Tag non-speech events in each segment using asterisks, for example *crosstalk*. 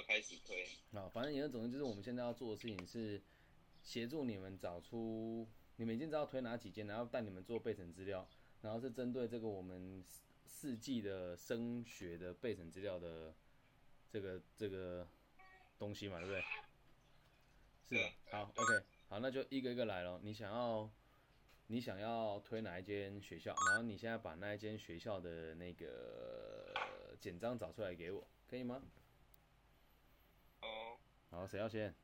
要开始推。啊，反正言而总之就是我们现在要做的事情是协助你们找出你们已经知道推哪几间，然后带你们做备审资料，然后是针对这个我们四四季的升学的备审资料的这个这个东西嘛，对不对？是的，好，OK，好，那就一个一个来咯。你想要你想要推哪一间学校，然后你现在把那一间学校的那个简章找出来给我，可以吗？哦，好，谁要先？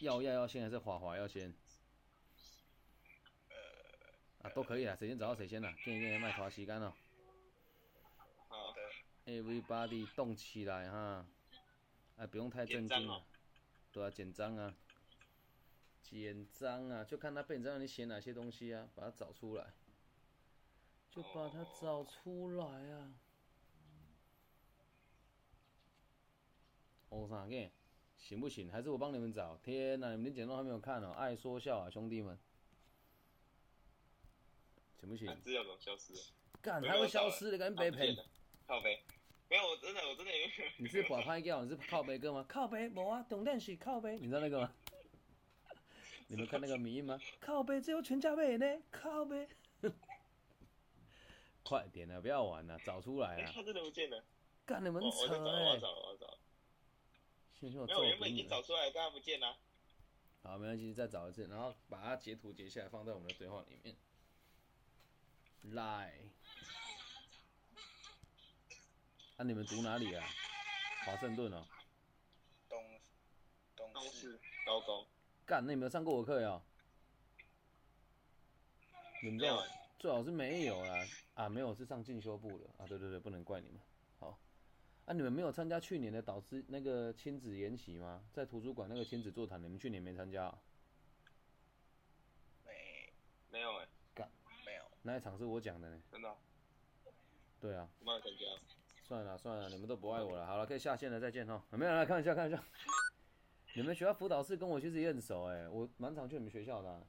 耀耀要先还是华华要先？啊，都可以啊，谁先找到谁先啦。见一见麦花吸干了好的，，Everybody 动起来哈！哎，不用太震惊了对啊，简章啊，简章啊，就看他本章你写哪些东西啊，把它找出来，就把它找出来啊。哦，啥个？行不行？还是我帮你们找？天哪，你们连简章都还没有看哦，爱说笑啊，兄弟们，行不行啊？资料怎么消失了？干，还会消失的，赶紧背骗。靠背，没有，我真的，我真的有。你是把拍掉，你是靠背哥吗？*laughs* 靠背，无啊，重点是靠背，你知道那个吗？*laughs* 你们看那个迷音吗？靠背只有全家背呢，靠背。*laughs* 快点啊，不要玩了，找出来哎，啊！他真的不见了。干你们我我我找，我找。没有，原本已！经找出来，刚刚不见了。好，没关系，再找一次，然后把它截图截下来，放在我们的对话里面。来，啊，你们读哪里啊？华盛顿哦。东东东市市高中干，那你没有上过我课呀？你们最好没有最好是没有啦啊，没有是上进修部的啊，对对对，不能怪你们。好，啊，你们没有参加去年的导师那个亲子研习吗？在图书馆那个亲子座谈，你们去年没参加、啊？没没有哎，没有，那一场是我讲的呢。真的，对啊，我没有参加。算了算了，你们都不爱我了。好了，可以下线了，再见哈。没有来看一下看一下。*laughs* 你们学校辅导室跟我其实也很熟哎、我蛮常去你们学校的啊。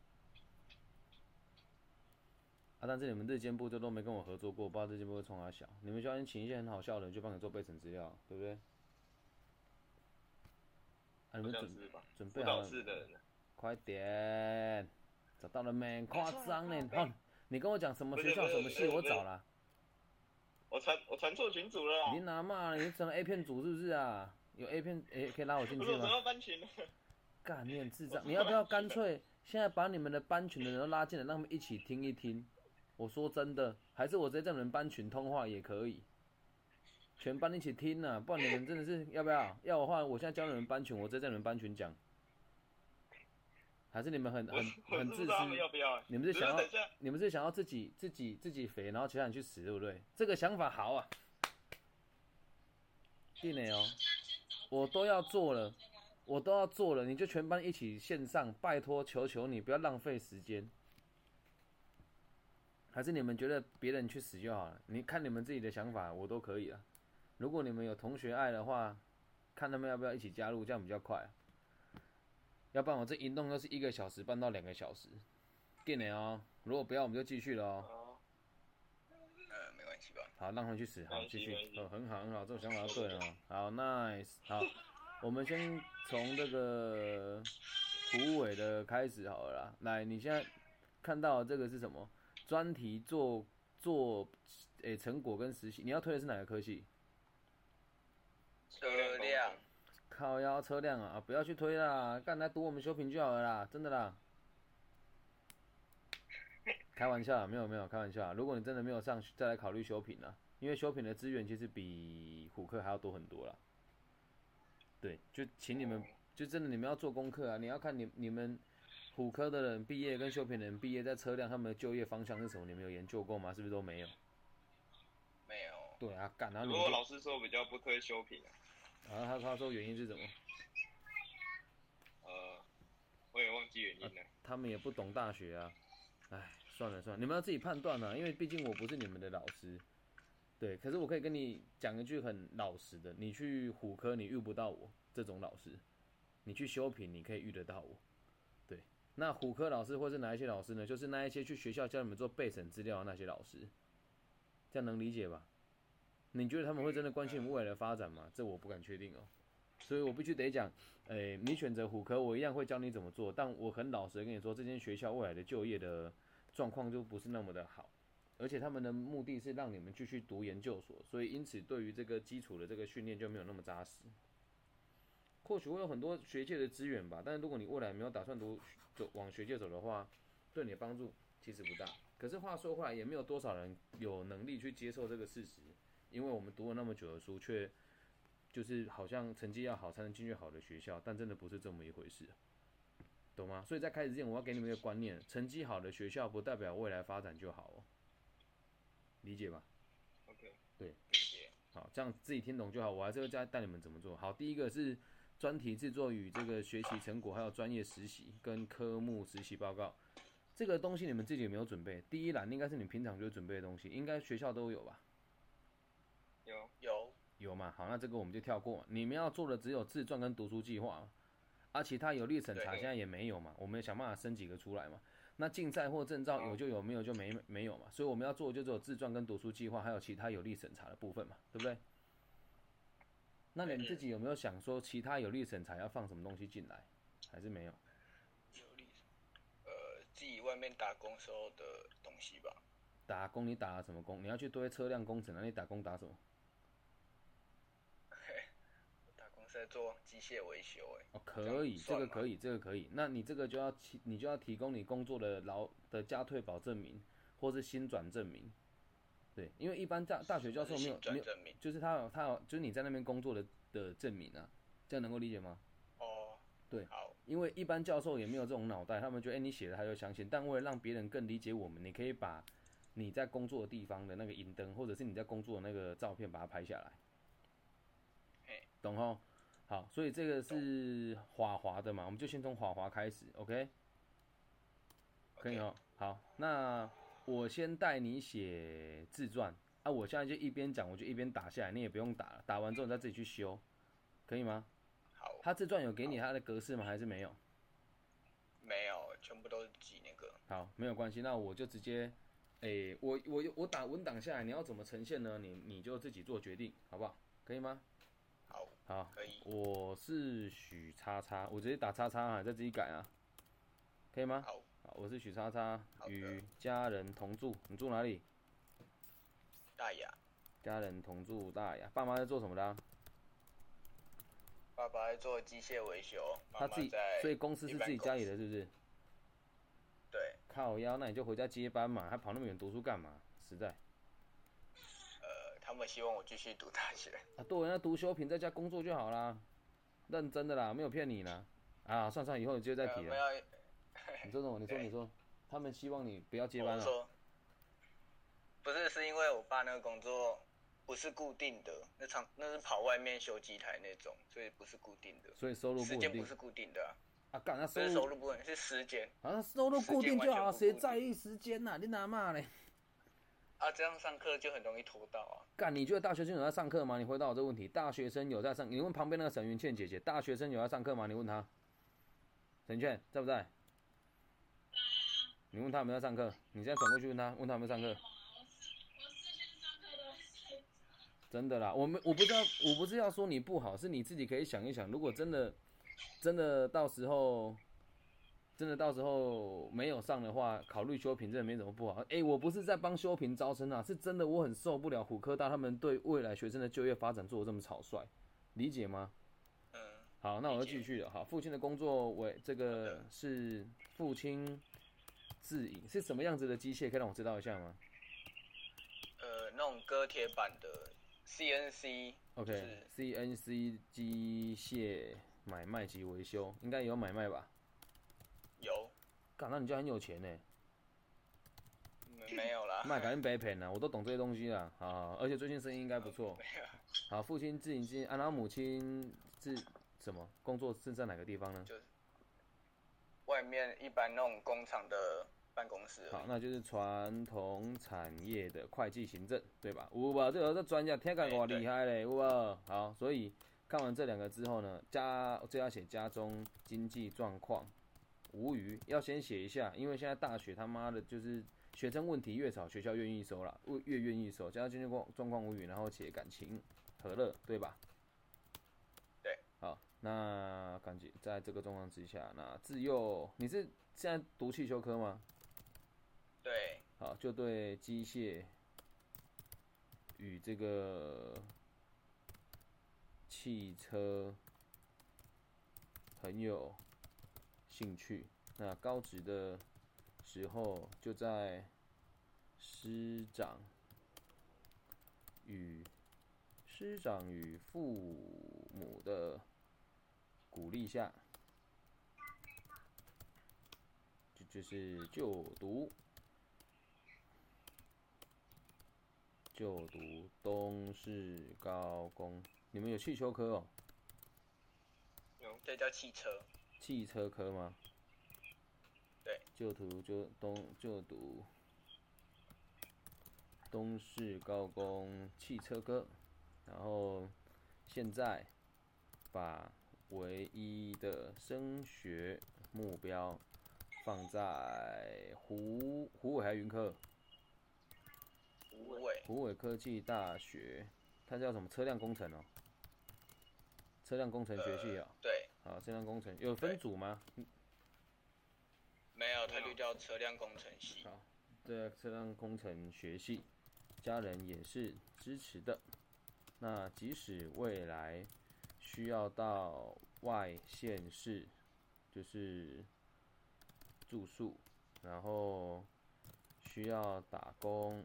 啊，但是你们日间部就都没跟我合作过，不知道日间部会冲他小。你们学校请一些很好笑的人去帮你做备审资料，对不对？啊，你好们准吧？准备好了？快点，找到了没？夸张呢！快好，你跟我讲什么学校什么系，不是不是我找了。我传我传错群组了你。哪嘛？你成了 A 片组是不是啊？有 A 片，诶、可以拉我进去吗？要搬群了。干，你很智障！你要不要干脆现在把你们的班群的人都拉进来，让他们一起听一听？我说真的，还是我直接在你们班群通话也可以，全班一起听呢、不然你们真的是要不要？要的话，我现在教你们班群，我直接在你们班群讲。还是你们很很很自私。你们是想要你们是想要自己自己自己肥，然后其他人去死，对不对？这个想法好啊，弟妹哦，我都要做了，我都要做了，你就全班一起线上，拜托求求你不要浪费时间。还是你们觉得别人去死就好了？你看你们自己的想法，我都可以啊。如果你们有同学爱的话，看他们要不要一起加入，这样比较快、啊。要不然我这一弄就是一个小时半到两个小时。定了哦，如果不要我们就继续了哦。没关系吧？好，让他们去死，好，继续哦，很好，很好，这种想法就对了哦。好，nice，好，我们先从这个虎尾的开始好了啦。来，你现在看到这个是什么？专题做做，诶、成果跟实习，你要推的是哪个科系？车辆靠腰车辆啊，啊不要去推啦，干来读我们修平就好了啦，真的啦。开玩笑啊，没有没有开玩笑啊。如果你真的没有上，再来考虑修品啦，因为修品的资源其实比虎克还要多很多啦。对，就请你们，就真的你们要做功课啊，你要看你你们虎科的人毕业跟修品的人毕业在车辆他们的就业方向是什么，你们有研究过吗？是不是都没有？没有，对啊，干，然后不你们就过老师说比较不推修品啊。然后他他说原因是什么？呃，我也忘记原因了。他们也不懂大学啊，哎，算了算了，你们要自己判断啊，因为毕竟我不是你们的老师，对，可是我可以跟你讲一句很老实的，你去虎科你遇不到我这种老师，你去修品你可以遇得到我，对，那虎科老师或是哪一些老师呢？就是那一些去学校教你们做备审资料的那些老师，这样能理解吧？你觉得他们会真的关心你未来的发展吗？这我不敢确定哦。所以我必须得讲，诶、你选择虎科，我一样会教你怎么做，但我很老实的跟你说，这间学校未来的就业的状况就不是那么的好，而且他们的目的是让你们继续读研究所，所以因此对于这个基础的这个训练就没有那么扎实。或许会有很多学界的资源吧，但是如果你未来没有打算读走往学界走的话，对你的帮助其实不大。可是话说回来，也没有多少人有能力去接受这个事实，因为我们读了那么久的书，却就是好像成绩要好才能进去好的学校，但真的不是这么一回事，懂吗？所以在开始之前，我要给你们一个观念：成绩好的学校不代表未来发展就好哦，理解吧？OK，理解。好，这样自己听懂就好。我还是会再带你们怎么做。好，第一个是专题制作与这个学习成果，还有专业实习跟科目实习报告。这个东西你们自己有没有准备？第一栏应该是你平常就准备的东西，应该学校都有吧？有有有嘛？好，那这个我们就跳过嘛。你们要做的只有自传跟读书计划嘛，啊，其他有力审查现在也没有嘛，我们想办法生几个出来嘛。那竞赛或证照有就有，没有就没没有嘛。所以我们要做的就只有自传跟读书计划，还有其他有力审查的部分嘛，对不对？那你们自己有没有想说其他有利审查要放什么东西进来，还是没有？有利，呃，自己外面打工时候的东西吧。打工你打了什么工？你要去堆车辆工程，那你打工打什么？*laughs* 嘿打工是在做机械维修，哎，哦，可以，这个可以，这个可以。那你这个就要提，你就要提供你工作的劳的加退保证明，或是新转证明。对，因为一般大大学教授没有没有，证明。就是他有他有，就是你在那边工作的的证明啊，这样能够理解吗？哦，对好，因为一般教授也没有这种脑袋，他们觉得哎、你写的他就相信。但为了让别人更理解我们，你可以把你在工作的地方的那个银灯，或者是你在工作的那个照片，把它拍下来嘿。懂吼？好，所以这个是华华的嘛，我们就先从华华开始，OK？可以哦。好，那我先带你写自传啊，我现在就一边讲，我就一边打下来，你也不用打了，打完之后你再自己去修，可以吗？好，他自传有给你他的格式吗？还是没有？没有，全部都是记那个。好，没有关系，那我就直接，诶、我我我打文档下来，你要怎么呈现呢？你你就自己做决定，好不好？可以吗？好，好，可以。我是许叉叉，我直接打叉叉啊，再自己改啊，可以吗？好，好，我是许叉叉，与家人同住，你住哪里？大雅，家人同住大雅，爸妈在做什么的啊、爸爸在做机械维修，妈他自己在，所以公司是自己家里的。是不是？对，靠腰，那你就回家接班嘛，还跑那么远读书干嘛？实在呃，他们希望我继续读大学。啊，对，那读修平在家工作就好啦，认真的啦，没有骗你啦。啊，算算，以后你就再提你说什么？你说你说，他们希望你不要接班了。不是，是因为我爸那个工作不是固定的，那场那是跑外面修机台那种，所以不是固定的，所以收入不时间不是固定的啊，啊，干那不是收收入入不稳定，是时间啊，收入固定就好，谁在意时间呐、你哪骂嘞？*laughs* 啊，这样上课就很容易拖到啊。干，你觉得大学生有在上课吗？你回答我这个问题，大学生有在上？你问旁边那个沈云倩姐姐，大学生有在上课吗？你问她，沈云倩在不在？你问他有没有在上课？你现在转过去问他，问他有没有上课？真的啦，我们我不知道，我不是要说你不好，是你自己可以想一想，如果真的真的到时候真的到时候没有上的话，考虑修平真的没什么不好。诶，我不是在帮修平招生啊，是真的我很受不了虎科大他们对未来学生的就业发展做的这么草率，理解吗？嗯，好，那我就继续了。好，父亲的工作为这个是父亲自营，是什么样子的机械？可以让我知道一下吗呃，那种割铁板的 CNC，？OK，CNC 机械买卖及维修应该有买卖吧？有干，那你就很有钱呢。没没有啦？卖赶紧白骗啊，我都懂这些东西啦。啊，而且最近生意应该不错。没有，好，父亲自营经，啊，然后母亲是什么工作是在哪个地方呢？外面一般那种工厂的办公室。好，那就是传统产业的会计行政，对吧？有吧？这个这专家听感我厉害嘞，有吧？好，所以看完这两个之后呢，家这要写家中经济状况无余，要先写一下，因为现在大学他妈的就是学生问题越少，学校愿意收了，越越愿意收。加上经济状状况无语，然后写感情和乐，对吧？那感觉在这个状况之下，那自幼你是现在读汽修科吗？对，好，就对机械与这个汽车很有兴趣。那高职的时候，就在师长与师长与父母的鼓励一下，就就是就读就读东市高工。你们有汽修科哦？有这叫汽车，汽车科吗？对，就读就东就读东市高工汽车科，然后现在把唯一的升学目标放在湖湖尾还是云科？无尾，湖尾科技大学，它叫什么车辆工程哦？车辆工程学系啊、对，好，车辆工程有分组吗？没有，它就叫车辆工程系。好，对车辆工程学系，家人也是支持的。那即使未来需要到外县市，就是住宿，然后需要打工，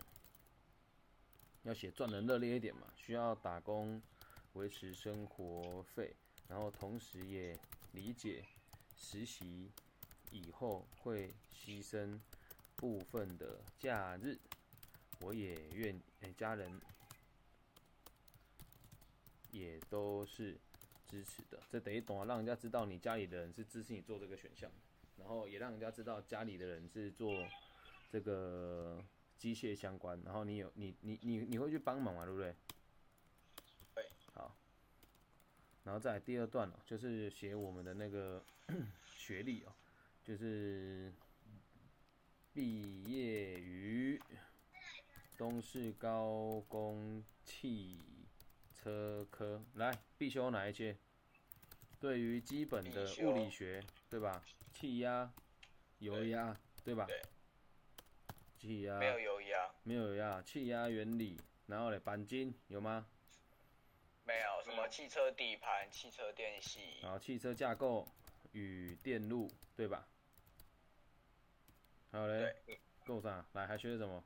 要写赚人热烈一点嘛，需要打工维持生活费，然后同时也理解实习以后会牺牲部分的假日，我也愿，家人也都是支持的。这等于懂啊，让人家知道你家里的人是支持你做这个选项，然后也让人家知道家里的人是做这个机械相关，然后你有你你你你会去帮忙嘛，对不对？对。好，然后再来第二段哦，就是写我们的那个 *coughs* 学历哦。就是毕业于东市高工汽车科，来必修哪一些？对于基本的物理学，对吧？气压、油压，对吧？对气压没有油压，没有油压，气压原理，然后嘞，钣金有吗？没有什么汽车底盘、汽车电系，然后汽车架构与电路，对吧？还有嘞，够上？来，还学什么？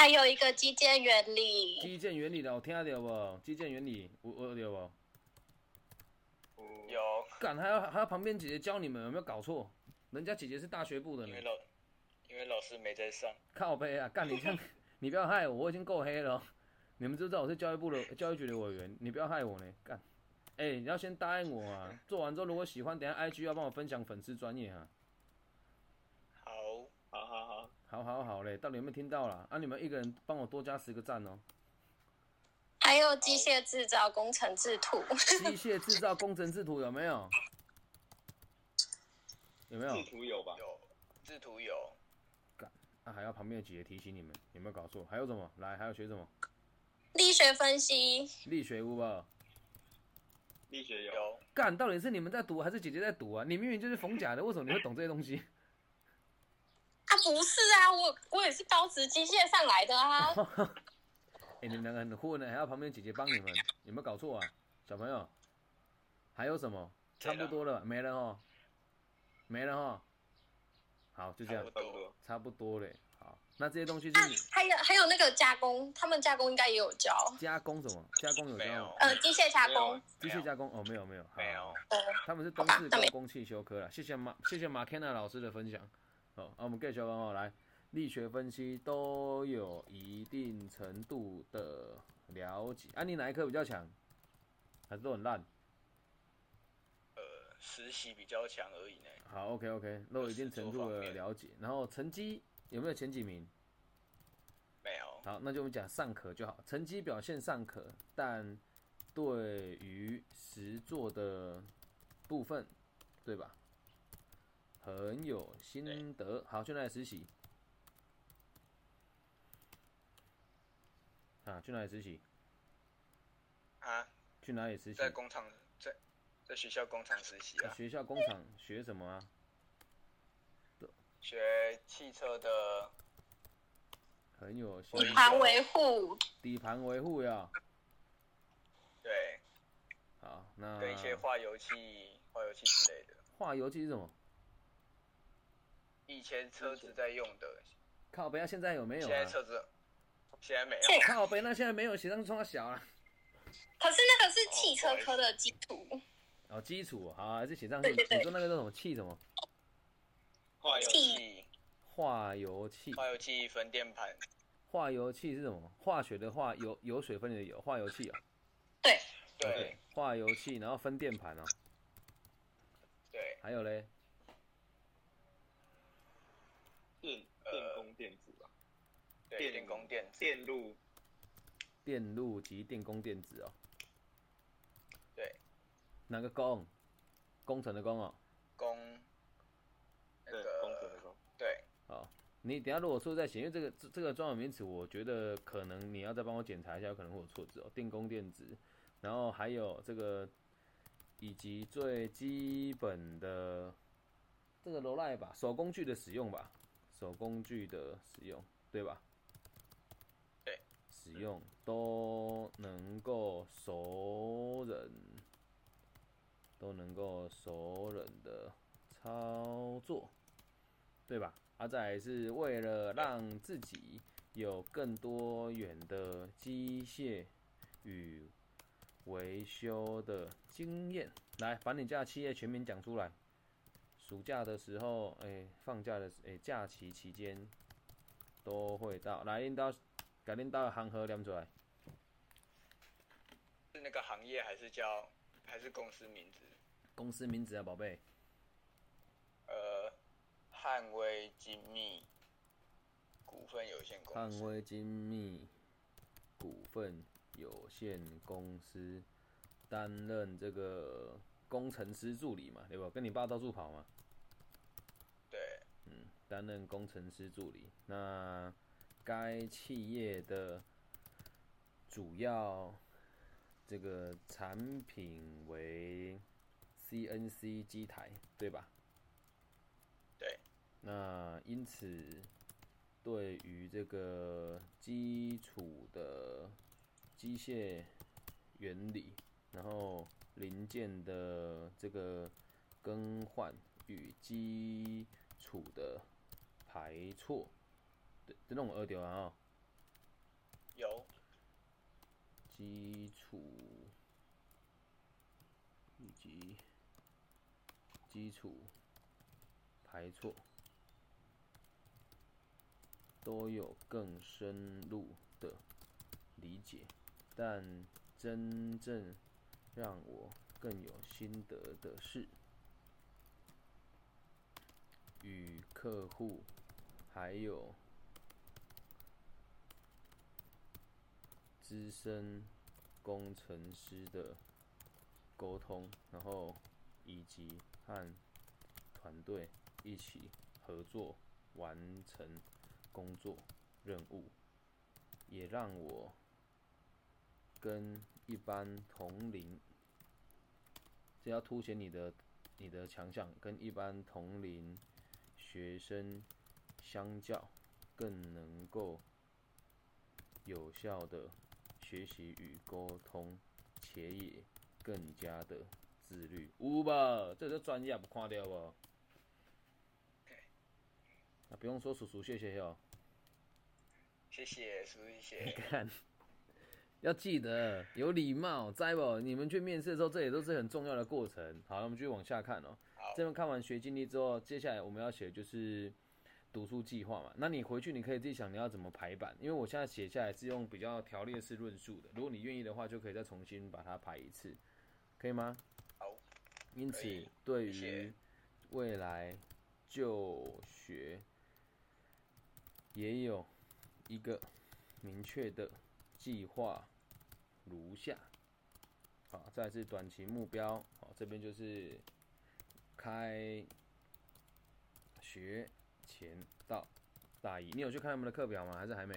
还有一个基建原理，基建原理的，我听到不？基建原理有有有不？有，干还要还要旁边姐姐教你们，有没有搞错？人家姐姐是大学部的呢因为，老因为老师没在上，靠背啊！干你这样，*laughs* 你不要害我，我已经够黑了哦。你们知不知道我是教育部的教育局的委员？你不要害我呢，干！哎、你要先答应我啊！*laughs* 做完之后如果喜欢，等下 IG 要帮我分享粉丝专业啊。好，好好嘞，到底有没有听到啦？啊，你们一个人帮我多加十个赞哦。还有机械制造工程制图，机械制造工程制图有没有？有没有？制图有吧？有，制图有，啊，还要旁边的姐姐提醒你们，有没有搞错？还有什么？来，还要学什么？力学分析，力学有吧？力学有，有，干，到底是你们在读还是姐姐在读啊？你明明就是逢甲的，为什么你会懂这些东西？啊不是啊，我我也是高职机械上来的啊，*laughs* 哎、你们两个很混呢，还要旁边姐姐帮你们，有没有搞错啊？小朋友，还有什么？差不多了吧，没了哦，没了哦。好，就这样差不，多。差不多嘞。好，那这些东西啊是你还有还有那个加工，他们加工应该也有教，加工什么？加工有教吗？，呃，机械加工，机械加工哦，没有没有，好他们是东好吧那没市高工汽修科了，谢谢马谢谢马 Kenna 老师的分享。好，啊，我们 get 小朋友来，力学分析都有一定程度的了解。啊，你哪一科比较强？还是都很烂？呃，实习比较强而已呢，好，OK OK，都有一定程度的了解。然后成绩有没有前几名？没有，好，那就我们讲尚可就好，成绩表现尚可，但对于实作的部分，对吧？很有心得。好，去哪里实习？啊，去哪里实习？啊，去哪里实习？在工厂，在在学校工厂实习啊，学校工厂学什么啊？学汽车的很有心得。底盘维护，底盘维护呀。对，好，那跟一些化油器、化油器之类的，化油器是什么？以前车子在用的，靠北啊，现在有没有现在啊？车子现在没有。现靠北，那现在没有，写上冲小啊。可是那个是汽车科的基础，哦，基础好，还是写上去。你说那个叫什么气什么？化油器、化油器。化油器分电盘，化油器是什么？化学的化，油油水分离的油，化油器啊。对，对化油器，然后分电盘哦。对，还有嘞，电呃电工电子吧，对，电电工电子，电路。电路及电工电子哦。对，哪个工？工程的工哦。工。那对工程的个工，对，好，你等下如果说再写，因为这个这这个专有名词，我觉得可能你要再帮我检查一下，有可能会有错字哦。电工电子，然后还有这个，以及最基本的这个罗赖吧，手工具的使用吧，手工具的使用，对吧？对，使用都能够熟人，都能够熟人的操作。对吧？啊，再来是为了让自己有更多远的机械与维修的经验，来把你家的企业全名讲出来。暑假的时候，哎、放假的时，哎、假期期间都会到。来，领导，给领导的行号念出来。是那个行业还是叫还是公司名字？公司名字啊，宝贝。呃，汉威精密股份有限公司。汉威精密股份有限公司担任这个工程师助理嘛，对吧？跟你爸到处跑嘛，担任工程师助理。那该企业的主要这个产品为 CNC 机台，对吧？对。那因此，对于这个基础的机械原理，然后零件的这个更换与基础的排错，对，这种二掉啊、哦，有基础以及基础排错都有更深入的理解，但真正让我更有心得的是，与客户还有资深工程师的沟通，然后以及和团队一起合作完成工作任务，也让我跟一般同龄，这要凸显你的你的强项，跟一般同龄学生相较，更能够有效的学习与沟通，且也更加的自律。有吧？这个专业，不看掉不？啊，不用说叔叔，谢谢哟。谢谢苏一你谢。*laughs* 看，要记得有礼貌，知不？你们去面试的时候，这也都是很重要的过程。好，那我们继续往下看哦。好这边看完学经历之后，接下来我们要写的就是读书计划嘛。那你回去你可以自己想你要怎么排版，因为我现在写下来是用比较条列式论述的。如果你愿意的话，就可以再重新把它排一次，可以吗？好。因此，对于未来就学也有一个明确的计划如下。好，再来是短期目标，好，这边就是开学前到大一，你有去看他们的课表吗？还是还没？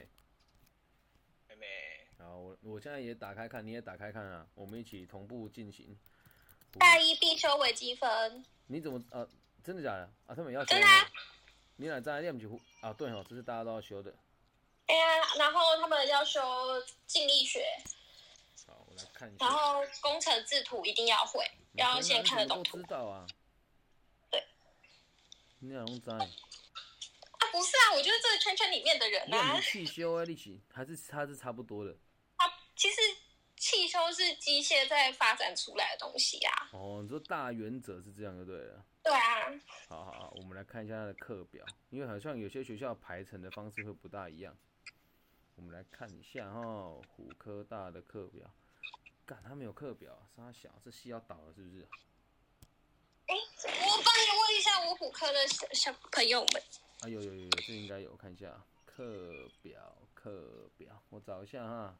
妹妹，好，我我现在也打开看，你也打开看啊，我们一起同步进行。大一必修微积分，你怎么呃，真的假的啊？他们要修真的啊？你俩在练不起啊？对哦，这是大家都要修的。哎呀，然后他们要修静力学，好，我来看一下。然后工程制图一定要会，你要先看得懂图知。道啊？对。你哪拢知？啊，不是啊，我就是这个圈圈里面的人啊。汽修啊？力气还是它是差不多的啊，其实汽修是机械在发展出来的东西啊。哦。你说大原则是这样就对了。对啊，好好好，我们来看一下它的课表，因为好像有些学校排程的方式会不大一样。我们来看一下哈，虎科大的课表。干，他没有课表啊，沙小，这戏要倒了是不是？哎，我帮你问一下我虎科的小小朋友们。啊，有有有有，这应该有，看一下课表，课表，我找一下哈，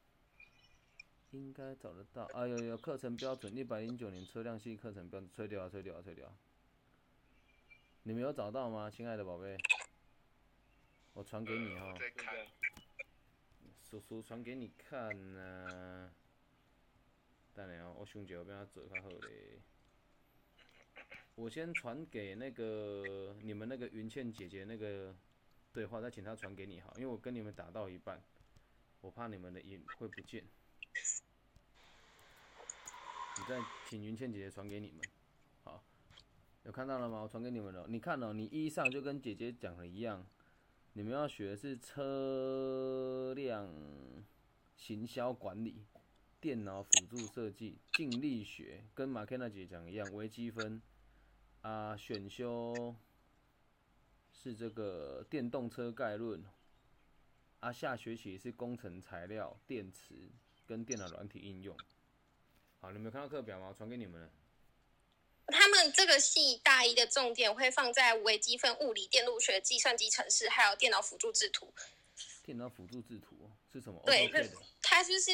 应该找得到。啊，有有课程标准，一百零九年车辆系课程标准，吹掉啊，吹掉啊，吹掉啊。你没有找到吗，亲爱的宝贝？我传给你哈，叔叔传给你看呐、等下哦，我想一下，我变他做较好咧。我先传给那个你们那个云倩姐姐那个对话，再请她传给你好，因为我跟你们打到一半，我怕你们的音会不见。你再请云倩姐姐传给你们，好，有看到了吗？我传给你们了。你看哦，你一上就跟姐姐讲的一样，你们要学的是车辆行销管理、电脑辅助设计、静力学，跟马 k 娜姐讲一样，微积分啊，选修是这个电动车概论啊，下学期是工程材料、电池跟电脑软体应用。好，你们有看到课表吗？我传给你们了。他们这个系大一的重点会放在微积分、物理、电路学、计算机程式，还有电脑辅助制图。电脑辅助制图哦是什么对它就是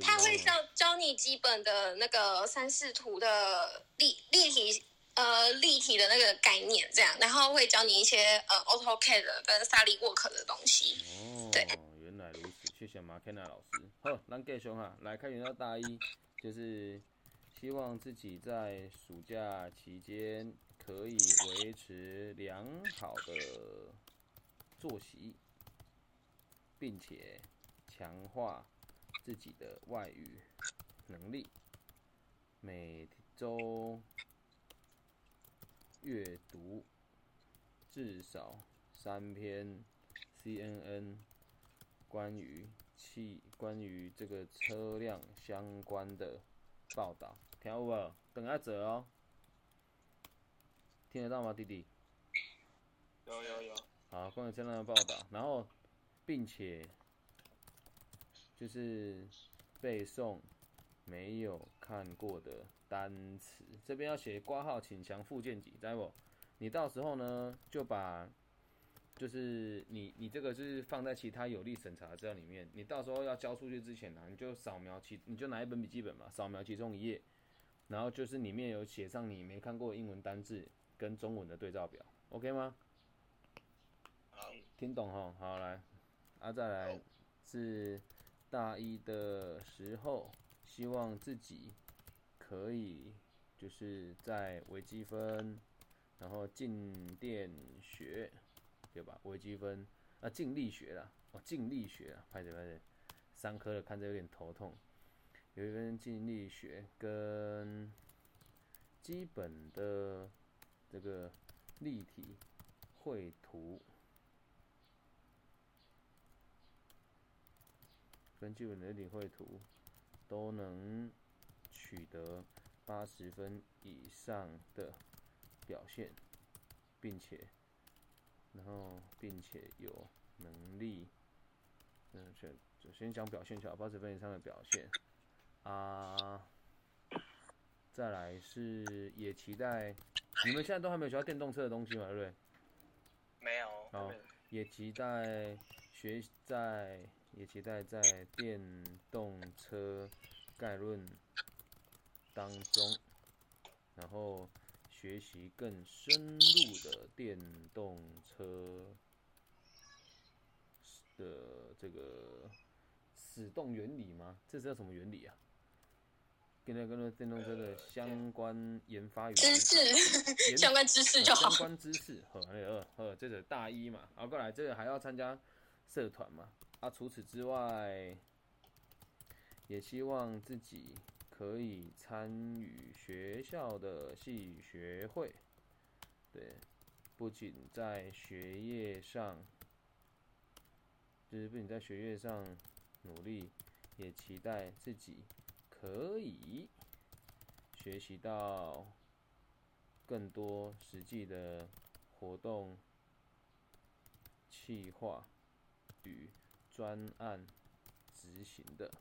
它会教教你基本的那个三视图的立立体呃立体的那个概念，这样，然后会教你一些呃 AutoCAD 跟 SolidWorks 的东西。哦对，原来如此，谢谢马 k 娜老师。好，咱继续哈，来开学到大一，就是希望自己在暑假期间可以维持良好的作息，并且强化自己的外语能力，每周阅读至少三篇 CNN 关于汽关于这个车辆相关的报道，听有无？等下走哦，听得到吗，弟弟？有有有，好，关于车辆的报道，然后并且就是背诵没有看过的单词，这边要写挂号，请详附件几，知道不？你到时候呢就把就是你你这个是放在其他有利审查资料里面，你到时候要交出去之前呢、你就扫描其你就拿一本笔记本嘛，扫描其中一页，然后就是里面有写上你没看过英文单字跟中文的对照表，OK 吗？好，听懂哈？好来，啊再来是大一的时候，希望自己可以就是在微积分，然后静电学，对吧？微积分啊，静力学啦，哦，静力学啊，拍着拍着，三科的看着有点头痛。有一分静力学跟基本的这个立体绘图。跟基本的立体绘图都能取得八十分以上的表现，并且，然后并且有能力，嗯，先就先讲表现就好，八十分以上的表现啊。再来是也期待，你们现在都还没有学到电动车的东西嘛，对不对？没有，好，也期待学在，也期待在电动车概论当中，然后学习更深入的电动车的这个始动原理吗？这是叫什么原理啊？跟那跟那电动车的相关研发与知识相关知识就好相。关知识，呵，那个呵，这个大一嘛，然后过来这个还要参加社团嘛，啊，除此之外，也希望自己可以参与学校的系学会，对，不仅在学业上，就是不仅在学业上努力，也期待自己可以学习到更多实际的活动企划与专案执行的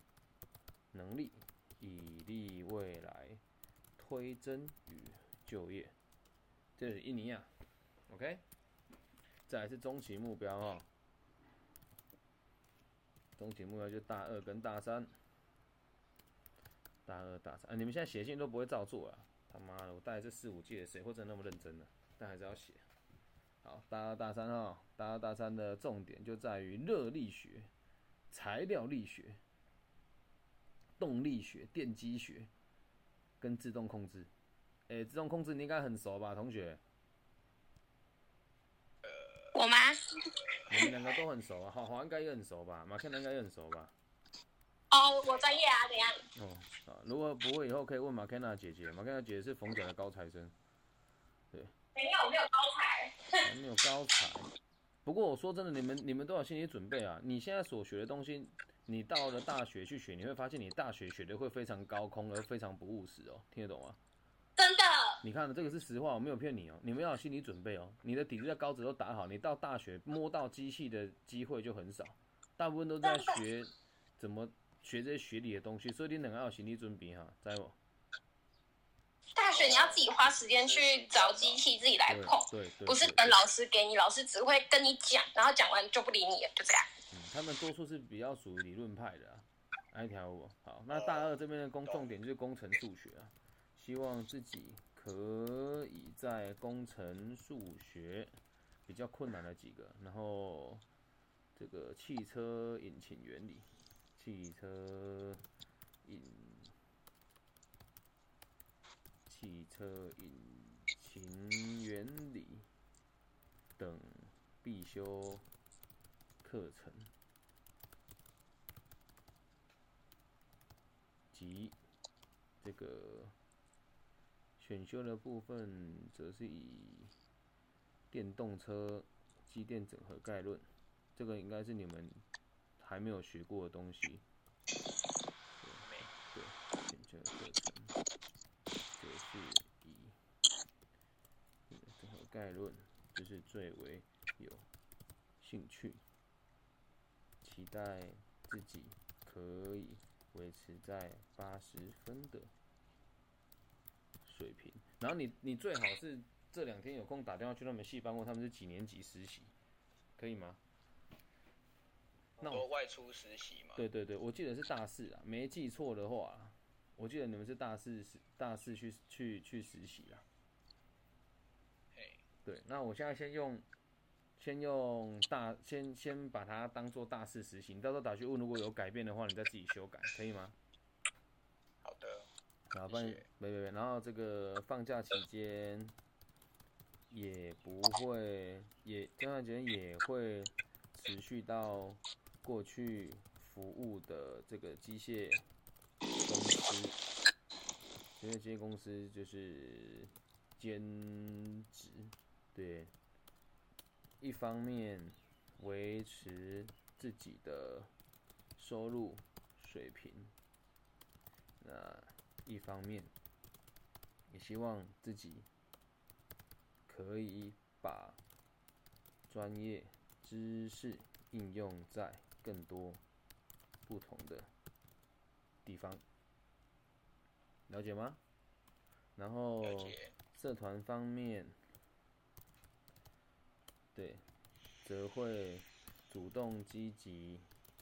能力，以利未来推增与就业。这是印尼啊，OK。再来是中期目标哈，中期目标就大二跟大三，大二大三啊，你们现在写信都不会照做啊。他妈的，我带这四五届，谁会真的那么认真呢、但还是要写。好，大二大三哈，大二大三的重点就在于热力学、材料力学、动力学、电机学跟自动控制。诶、自动控制你应该很熟吧，同学？我吗？你们两个都很熟啊，好好应该也很熟吧，马克应该也很熟吧？哦，我专业啊，怎样？哦，啊，如果不会以后可以问马凯娜姐姐，马凯娜姐姐是逢甲的高材生，没有，没有高才。还没有高材。不过我说真的，你们你们都有心理准备啊！你现在所学的东西，你到了大学去学，你会发现你大学学的会非常高空，而非常不务实哦，听得懂吗？真的，你看，这个是实话，我没有骗你哦。你们要有心理准备哦。你的底子在高职都打好，你到大学摸到机器的机会就很少，大部分都是在学怎么学这些学理的东西，所以你两个要有心理准备哈，知道不？大学你要自己花时间去找机器，自己来对碰，对对，不是等老师给你，老师只会跟你讲，然后讲完就不理你了，就这样。嗯，他们多数是比较属于理论派的啊。那一条路好，那大二这边的工重点就是工程数学啊，希望自己可以在工程数学比较困难的几个，然后这个汽车引擎原理、汽车引汽车引擎原理等必修课程及这个选修的部分，则是以电动车机电整合概论，这个应该是你们还没有学过的东西。对，选修的课程则是以整合概论，就是最为有兴趣，期待自己可以维持在八十分的水平。然后你你最好是这两天有空打电话去他们系办问他们是几年级实习，可以吗？那我外出实习嘛。对对对，我记得是大四啊，没记错的话啊，我记得你们是大四实大四去去去实习啦。嘿，对，那我现在先用，先用大，先先把它当做大事实行，到时候打去问，如果有改变的话，你再自己修改，可以吗？好的，然谢谢。没没没，然后这个放假期间也不会，也这段时间也会持续到过去服务的这个机械公司，因为这些公司就是兼职，对，一方面维持自己的收入水平，那一方面也希望自己可以把专业知识应用在更多不同的地方，了解吗？然后。社团方面，对，则会主动积极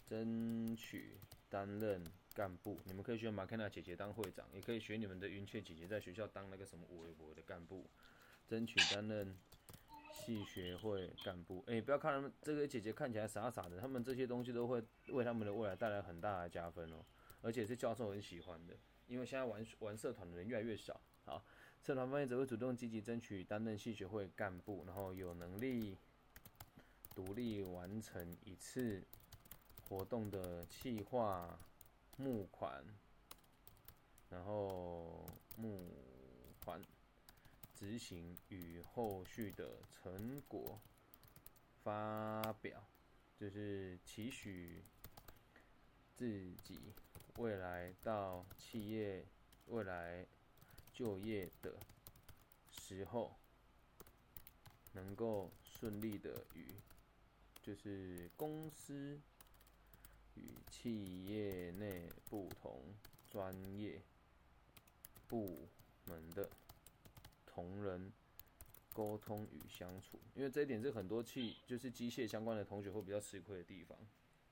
争取担任干部，你们可以选马凯娜姐姐当会长，也可以选你们的云雀姐姐在学校当那个什么微博的干部，争取担任系学会干部。哎、不要看他们这个姐姐看起来傻傻的，他们这些东西都会为他们的未来带来很大的加分哦，而且是教授很喜欢的，因为现在玩玩社团的人越来越少。好，社团方面则会主动积极争取担任系学会干部，然后有能力独立完成一次活动的企划、募款，然后募款执行与后续的成果发表，就是期许自己未来到企业未来就业的时候，能够顺利的与就是公司与企业内不同专业部门的同仁沟通与相处，因为这一点是很多器就是机械相关的同学会比较吃亏的地方，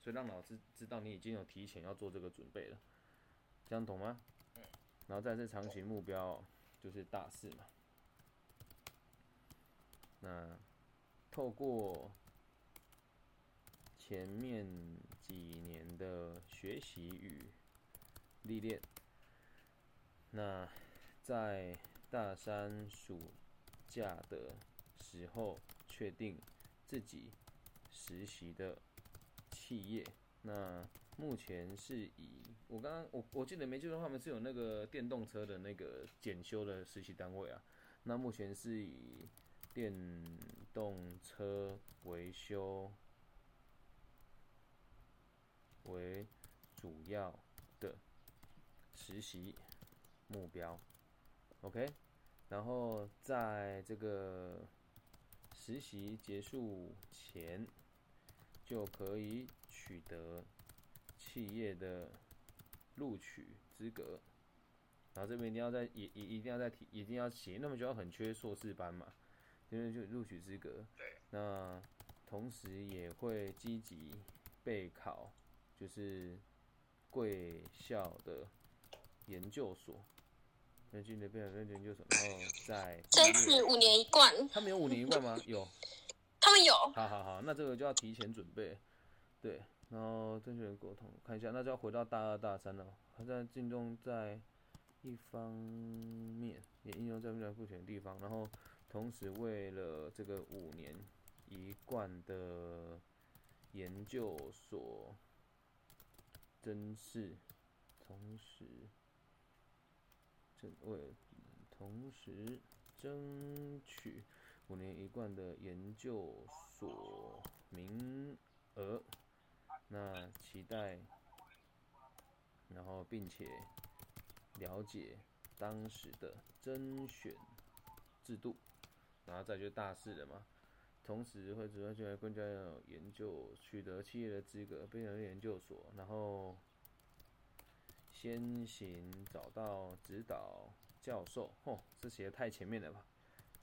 所以让老师知道你已经有提前要做这个准备了，这样懂吗？然后再是长期目标，就是大事嘛。那透过前面几年的学习与历练，那在大三暑假的时候确定自己实习的企业。那目前是以我刚刚我我记得没记错的话，他们是有那个电动车的那个检修的实习单位啊。那目前是以电动车维修为主要的实习目标，OK。然后在这个实习结束前，就可以取得企业的录取资格。然后这边一定要在也也一定要在提，一定要写，那么就要很缺硕士班嘛，因为就录取资格。对。那同时也会积极备考，就是贵校的研究所，那进的备考研究所，然后在争取五年一贯，他们有五年一贯吗？*laughs* 有。他们有。好好好，那这个就要提前准备，对，然后正确的沟通，看一下，那就要回到大二大三了。还在进中在一方面也应用在未来付钱的地方，然后同时为了这个五年一贯的研究所真是，同时争为同时争取。五年一贯的研究所名额，那期待，然后并且了解当时的甄选制度，然后再就大四了嘛。同时会主要进来更加有研究，取得企业的资格，并入研究所，然后先行找到指导教授。吼，这写的太前面了吧？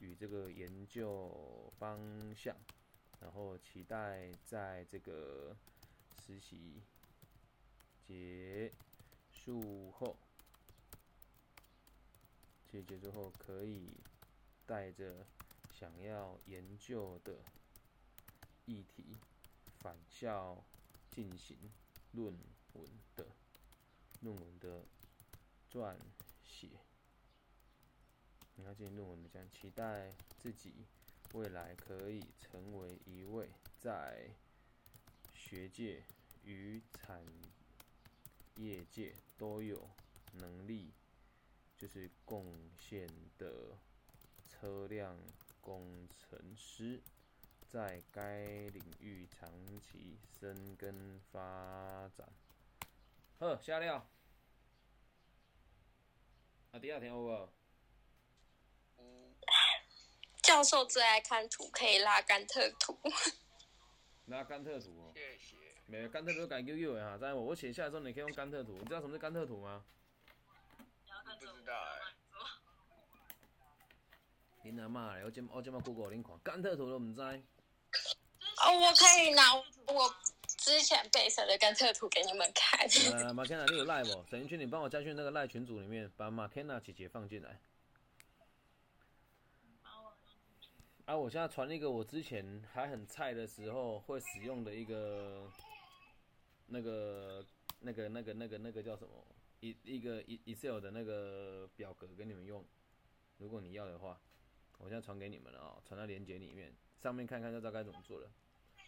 与这个研究方向，然后期待在这个实习结束后，实结束后可以带着想要研究的议题返校进行论文的论文的撰写。你要进行论文的这样，期待自己未来可以成为一位在学界与产业界都有能力，就是贡献的车辆工程师，在该领域长期深耕发展。好，下料。啊，第二天有无？教授最爱看图，可以拉甘特图。拉甘特图哦，谢谢。没有甘特图改 QQ 的哈，在我我写下来之后，你可以用甘特图。你知道什么是甘特图吗？不知道哎、恁阿妈嘞，我今我今麦 Google 恁看，甘特图都唔知。哦，我可以拿我之前备审的甘特图给你们看。*laughs* 马 Kenna，你有赖不？沈云君，你帮我加去那个赖群组里面，把马 Kenna 姐姐放进来。啊，我现在传一个我之前还很菜的时候会使用的一个那个那个那个那个那个叫什么一一个 E Excel 的那个表格给你们用，如果你要的话，我现在传给你们了啊、传到链接里面，上面看看就知道该怎么做了。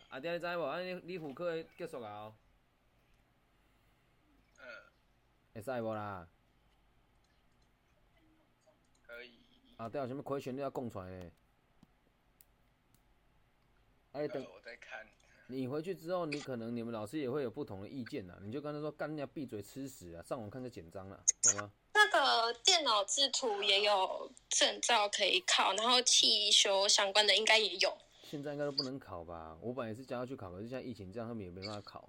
啊，爹你知无？啊，你你妇科的结束啊、哦？嗯，会使无啦？可以。啊，对啊，有什么 question 你要讲出来呢？哎、等呃，我在看。你回去之后，你可能你们老师也会有不同的意见呐，你就跟他说干人家闭嘴吃屎啊，上网看个简章了，懂吗？那个电脑制图也有证照可以考，然后汽修相关的应该也有现在应该都不能考吧？我本来也是想要去考，可是现在疫情这样，他们也没办法考。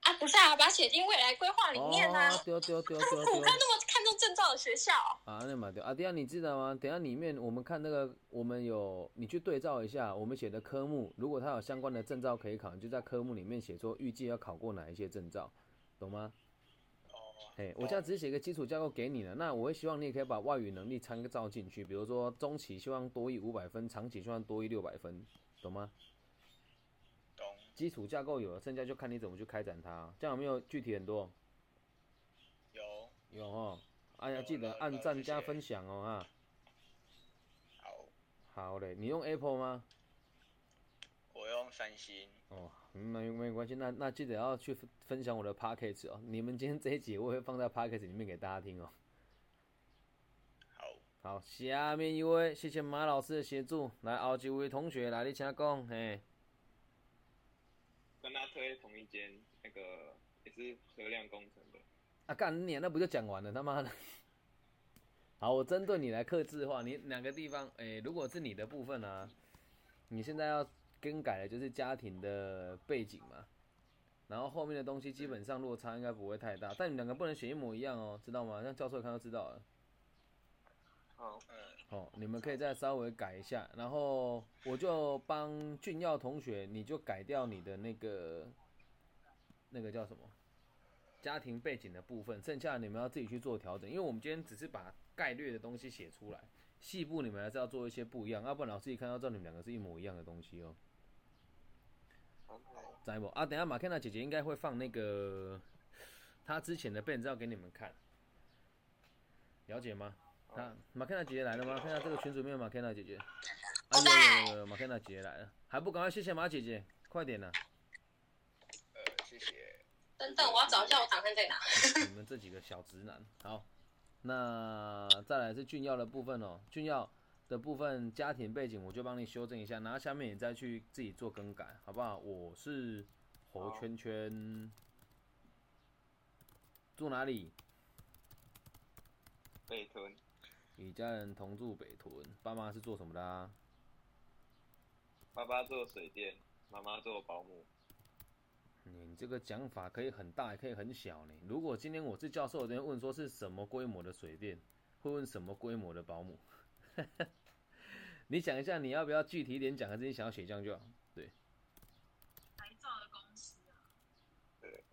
啊。不是啊，把它写进未来规划里面啊。哦，丢丢丢 *laughs* 丢我丢看那么看重证照的学校，啊，那嘛对啊，等一下你知道吗？等下里面我们看那个，我们有你去对照一下我们写的科目，如果它有相关的证照可以考，你就在科目里面写说预计要考过哪一些证照，懂吗？哦。嘿，我现在只是写个基础架构给你了，那我会希望你也可以把外语能力参照进去，比如说中期希望多一五百分，长期希望多一六百分，懂吗？懂。基础架构有了，剩下就看你怎么去开展它。这样有没有具体很多？有。有哦，哎呀，记得按赞加分享哦啊。好。好嘞，你用 Apple 吗？我用三星。哦，嗯那没关系，那那记得要去分分享我的 p a c k a g e 哦。你们今天这一集我会放在 p a c k a g e 里面给大家听哦。好。好，下面一位，谢谢马老师的协助。来，后一位同学来，你请讲，嘿。跟他推同一间，那个也是车辆工程的。啊，干你啊，那不就讲完了？他妈的！好，我针对你来克制化，你哪个地方？诶、如果是你的部分啊，你现在要更改的就是家庭的背景嘛，然后后面的东西基本上落差应该不会太大，但你们两个不能选一模一样哦，知道吗？让教授看到知道了。好，嗯。好，你们可以再稍微改一下，然后我就帮俊耀同学，你就改掉你的那个那个叫什么家庭背景的部分，剩下的你们要自己去做调整，因为我们今天只是把概略的东西写出来，细部你们还是要做一些不一样，要不然老师一看到知道你们两个是一模一样的东西哦。好，知不？啊，等一下马凯娜姐姐应该会放那个她之前的背景照给你们看，了解吗？啊马凯娜姐姐来了吗？看一下这个群组里面有马凯娜姐姐。啊，有有有有，马凯娜姐姐来了，还不赶快谢谢马姐姐，快点呐！呃，谢谢。等等，我要找一下我档案在哪。你们这几个小直男，好，那再来是俊耀的部分哦，俊耀的部分家庭背景我就帮你修正一下，然后下面你再去自己做更改，好不好？我是侯圈圈，住哪里？北屯，与家人同住北屯，爸妈是做什么的啊？爸爸做水电，妈妈做保姆。你这个讲法可以很大，也可以很小呢。如果今天我是教授，我就会问说是什么规模的水电，会问什么规模的保姆。*laughs* 你想一下，你要不要具体一点讲，还是你想要写这样就好？对，牌照的公司啊，对，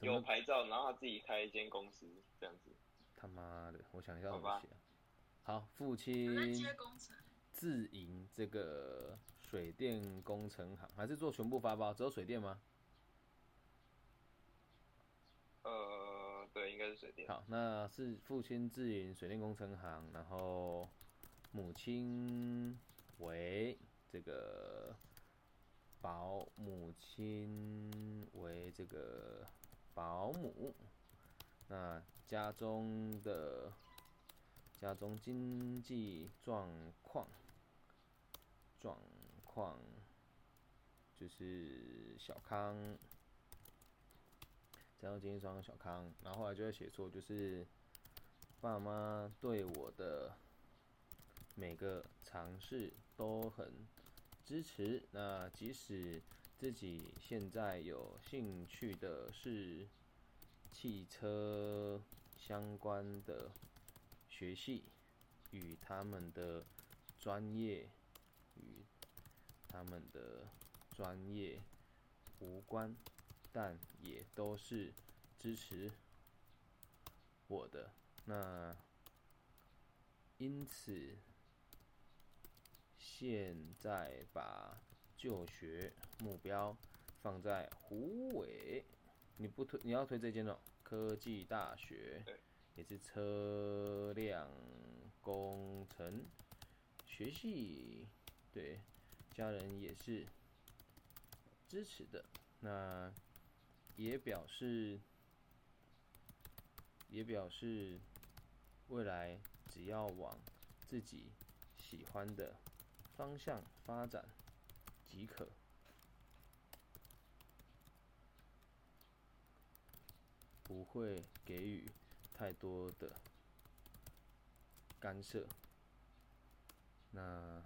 有牌照，然后他自己开一间公司这样子。他妈的，我想一下怎么写啊。好，父亲自营这个水电工程行，还是做全部发包？只有水电吗？呃，对，应该是水电。好，那是父亲自营水电工程行，然后母亲为这个保，母亲为这个保姆。那家中的家中经济状况状况就是小康。家中经济状况小康，然后后来就会写错，就是爸妈对我的每个尝试都很支持。那即使自己现在有兴趣的是汽车相关的学系，与他们的专业与他们的专业无关，但也都是支持我的。那因此，现在把就学目标放在湖尾，你不推，你要推这间哦，科技大学对，也是车辆工程学系，对，家人也是支持的。那也表示，也表示未来只要往自己喜欢的方向发展即可。不会给予太多的干涉。那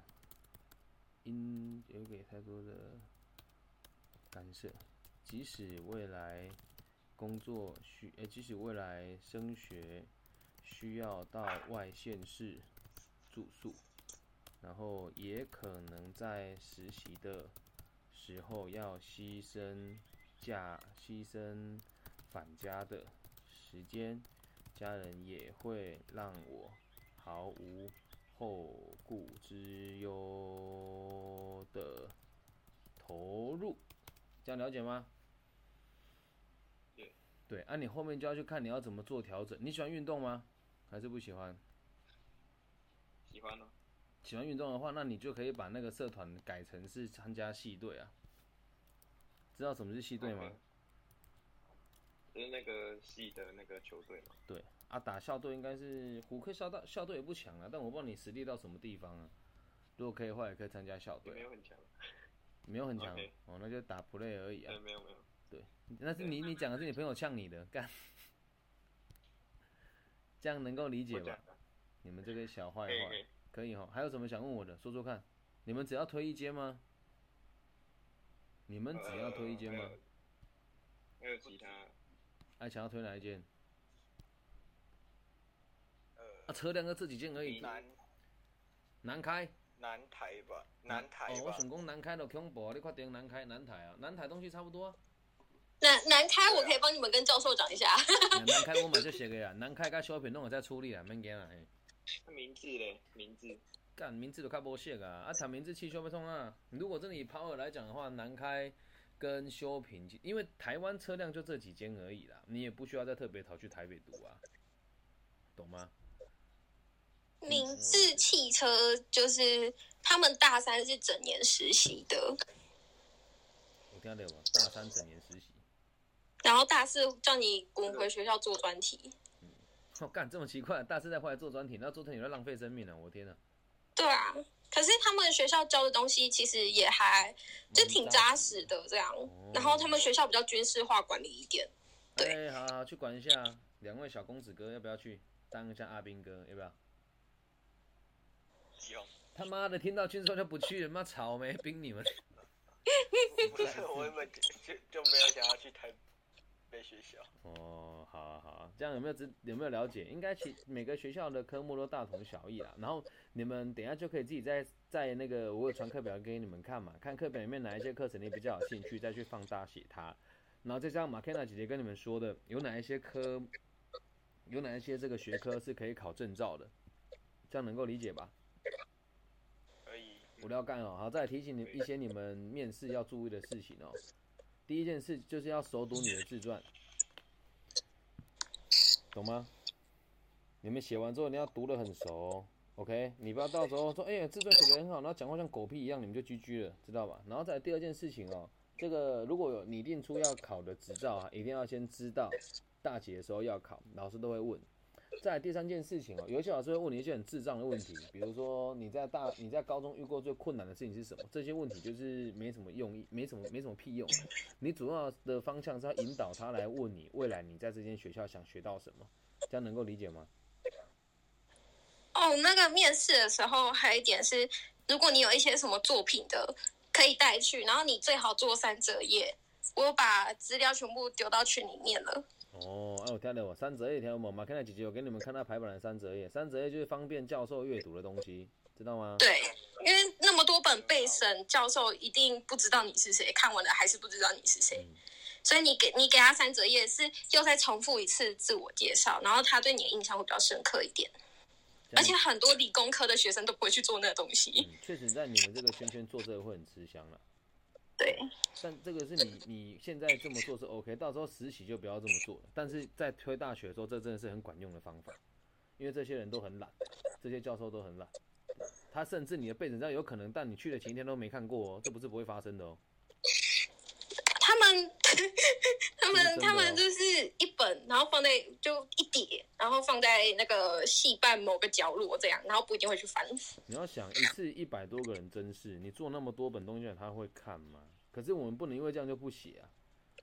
应有给太多的干涉，即使未来工作需，呃，即使未来升学需要到外县市住宿，然后也可能在实习的时候要牺牲假、牺牲返家的时间，家人也会让我毫无后顾之忧的投入，这样了解吗？对。对，啊，你后面就要去看你要怎么做调整。你喜欢运动吗？还是不喜欢？喜欢呢？喜欢运动的话，那你就可以把那个社团改成是参加系队啊。知道什么是系队吗就是那个系的那个球队嘛。对啊，打校队应该是虎克校大，校队也不强啊，但我不知道你实力到什么地方啊。如果可以的话，也可以参加校队，没有很强。没有很强哦，那就打 play 而已啊对，。没有没有。对，那是你你讲的是你朋友呛你的，干，*laughs* 这样能够理解吧。你们这个小坏坏可以哈，还有什么想问我的？说说看，你们只要推一间吗？你们只要推一间吗？呃还有其他，爱想要推哪一间？呃啊，车辆就这几间而已。南南开。南台吧，南台哦，我吧，想讲南开的恐怖啊！你快点南开南台啊？南台东西差不多啊。南南开我可以帮你们跟教授讲一下。南 *laughs* 南开我买就写个呀，南开甲小品弄我再处理啊，免惊啊。*laughs* 名字嘞？名字干名字都较无写啊！啊，谈名字汽修不通啊。如果真的以 power 来讲的话，南开跟修平，因为台湾车辆就这几间而已啦，你也不需要再特别跑去台北读啊，懂吗？名字汽车就是他们大三是整年实习的，我听到无？大三整年实习，然后大四叫你滚回学校做专题。哦，干这么奇怪，大四再回来做专题，那做专题在浪费生命了，我天呐！对啊，可是他们学校教的东西其实也还就挺扎实的这样，然后他们学校比较军事化管理一点。对哎，好好去管一下两位小公子哥，要不要去当一下阿兵哥？要不要？用他妈的，听到军说就不去了，妈草莓兵你们！不是我原本就就就没有想要去台北学校。哦，好啊好啊，这样有没有知有没有了解？应该其每个学校的科目都大同小异啦。然后你们等一下就可以自己在在那个我有传课表给你们看嘛，看课表里面哪一些课程你比较有兴趣，再去放大写它。然后再加上马 Kenna 姐姐跟你们说的，有哪一些科，有哪一些这个学科是可以考证照的，这样能够理解吧？可以，不要干哦。好，再提醒你一些你们面试要注意的事情哦。第一件事就是要熟读你的自传，懂吗？你们写完之后你要读得很熟，OK？你不要到时候说，哎呀，自传写得很好，然后讲话像狗屁一样，你们就 GG 了，知道吧？然后再第二件事情哦，这个如果有拟定出要考的执照啊，一定要先知道大几的时候要考，老师都会问。再第三件事情哦，有一些老师会问你一些很智障的问题，比如说你在大你在高中遇过最困难的事情是什么？这些问题就是没什么用意，没什么没什么屁用。你主要的方向是要引导他来问你未来你在这间学校想学到什么，这样能够理解吗？哦，那个面试的时候还有一点是，如果你有一些什么作品的，可以带去，然后你最好做三折页。我把资料全部丢到群里面了。哦，哎、我听到我三折页条嘛，马看到姐姐我给你们看到排版的三折页，三折页就是方便教授阅读的东西，知道吗？对，因为那么多本备审，教授一定不知道你是谁，看完了还是不知道你是谁。嗯所以你给你给他三折页是又再重复一次自我介绍，然后他对你的印象会比较深刻一点。而且很多理工科的学生都不会去做那个东西。嗯，确实在你们这个圈圈做这个会很吃香了。对，但这个是你你现在这么做是 OK，到时候实习就不要这么做了。但是在推大学的时候，这真的是很管用的方法，因为这些人都很懒，这些教授都很懒，他甚至你的备审资料有可能，但你去的前一天都没看过哦，这不是不会发生的哦。他们 *laughs* 他们他哦们就是一本，然后放在就一叠，然后放在那个戏办某个角落这样，然后不一定会去翻。你要想一次一百多个人真是，你做那么多本东西，他会看吗？可是我们不能因为这样就不写啊！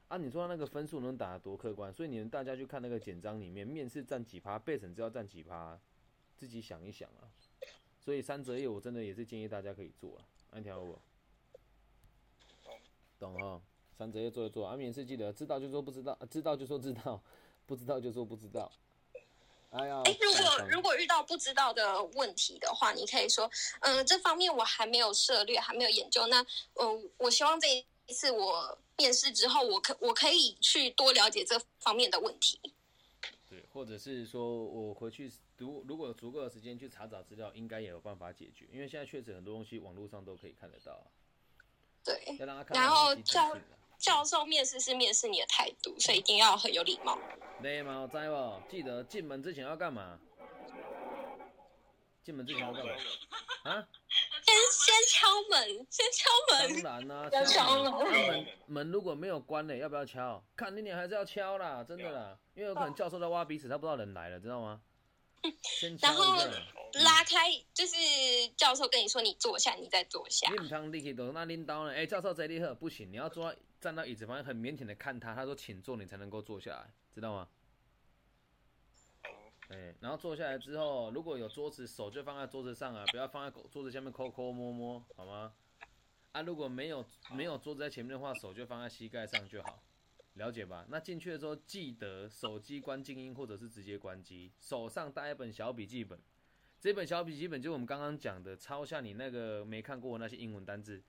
啊，你说他那个分数能打得多客观，所以你们大家去看那个简章里面，面试占几趴，背审资料占几趴，自己想一想啊。所以三折页我真的也是建议大家可以做啊，安条我懂哈？三折页做一做啊，免试记得知道就说不知道，啊知道就说知道，*laughs* 不知道就说不知道。哎呀，哎，如果如果遇到不知道的问题的话，你可以说，嗯、这方面我还没有涉略，还没有研究。那，嗯、我希望这一次我面试之后，我可我可以去多了解这方面的问题。对，或者是说我回去读，如果有足够的时间去查找资料，应该也有办法解决。因为现在确实很多东西网络上都可以看得到啊，对，要让他看然后到你的积极教性啊。教授面试是面试你的态度，所以一定要很有礼貌。礼貌知不？记得进门之前要干嘛？进门之前要干嘛？啊？先先敲门，先敲门当门。然啦、要敲门。门啊门门如果没有关呢，要不要敲？看你脸还是要敲啦，真的啦，因为有可能教授在挖鼻屎，他不知道人来了，知道吗？先敲然后。拉开，就是教授跟你说你坐下，你再坐下你。唔通立去都那拎刀呢？哎、教授这里好，不行，你要坐在站到椅子旁边，很腼腆的看他，他说请坐，你才能够坐下来，知道吗？哎、然后坐下来之后，如果有桌子，手就放在桌子上啊，不要放在桌子下面抠抠摸摸，好吗？啊，如果没有没有桌子在前面的话，手就放在膝盖上就好，了解吧？那进去的时候记得手机关静音或者是直接关机，手上带一本小笔记本，这本小笔记本就是我们刚刚讲的，抄下你那个没看过的那些英文单字。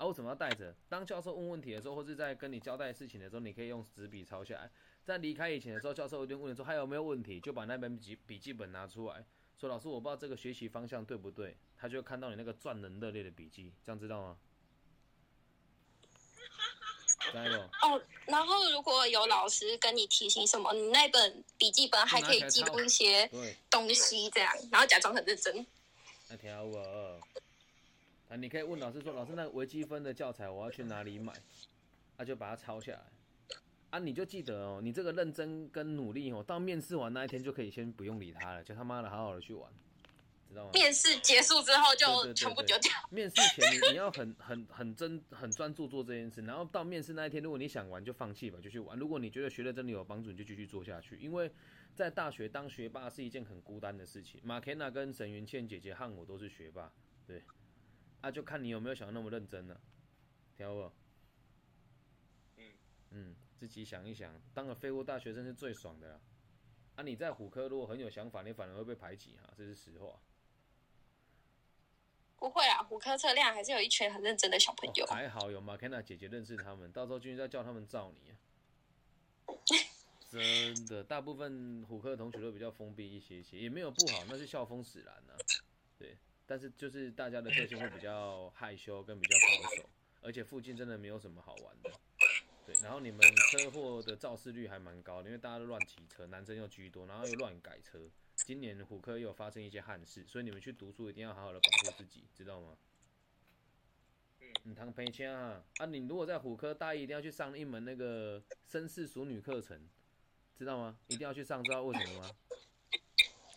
啊，为什么要带着？当教授问问题的时候，或是在跟你交代事情的时候，你可以用纸笔抄下来。在离开以前的时候，教授一定问你说还有没有问题，就把那本笔记笔记本拿出来，说老师我不知道这个学习方向对不对，他就会看到你那个赚人热烈的笔记，这样知道吗？加油？哦，然后如果有老师跟你提醒什么，你那本笔记本还可以记录一些，东西，这样，然后假装很认真。那听好不？啊，你可以问老师说，老师那个微积分的教材我要去哪里买？啊，就把它抄下来。啊，你就记得哦，你这个认真跟努力哦，到面试完那一天就可以先不用理他了，就他妈的好好的去玩，知道吗？面试结束之后就全部丢掉。面试前你你要很很很真很专注做这件事，然后到面试那一天，如果你想玩就放弃吧，就去玩。如果你觉得学的真的有帮助，你就继续做下去。因为在大学当学霸是一件很孤单的事情。马 Kenna 跟沈云倩姐姐和我都是学霸，对，啊，就看你有没有想要那么认真了、听到不？嗯嗯，自己想一想，当个废物大学生是最爽的啦。啊，你在虎科如果很有想法，你反而会被排挤哈，这是实话。不会啊，虎科测量还是有一群很认真的小朋友哦。还好有马 k 娜姐姐认识他们，到时候进去再叫他们罩你啊。*laughs* 真的，大部分虎科的同学都比较封闭一些些，也没有不好，那是校风使然啊。对，但是就是大家的个性会比较害羞跟比较保守，而且附近真的没有什么好玩的。对，然后你们车祸的肇事率还蛮高的，因为大家都乱骑车，男生又居多，然后又乱改车。今年虎科又有发生一些憾事，所以你们去读书一定要好好的保护自己，知道吗？嗯，当陪签啊！啊，你如果在虎科大一，一定要去上一门那个绅士淑女课程，知道吗？一定要去上，知道为什么吗？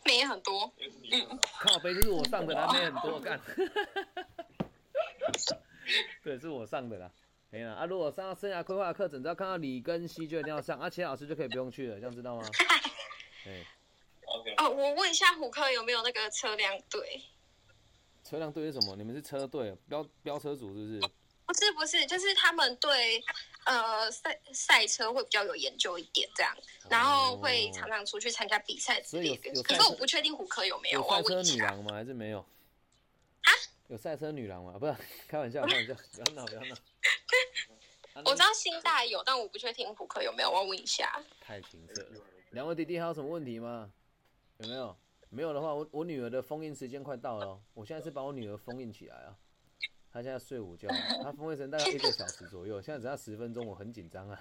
妹也很多，因为是女生靠背就是我上的啦，没很多干。*laughs* 对，是我上的啦。没了啊！如果上到生涯规划课程，只要看到李跟西就一定要上，啊，钱老师就可以不用去了，这样知道吗？*laughs* 哦，我问一下虎科有没有那个车辆队？车辆队是什么？你们是车队，飙飙车组是不是？不是不是，就是他们对呃赛赛车会比较有研究一点这样，然后会常常出去参加比赛之类的。可是我不确定虎科有没有，有赛车。女郎吗？还是没有？啊有赛车女郎吗？不是，开玩笑，开玩笑，不要闹，不要闹。*laughs* 啊我知道新大有，但我不确定胡克有没有，我要问一下。太情色了。两位弟弟还有什么问题吗？有没有？没有的话，我我女儿的封印时间快到了哦，我现在是把我女儿封印起来啊。她现在睡午觉，他封印成大概一个小时左右，现在只要十分钟，我很紧张啊。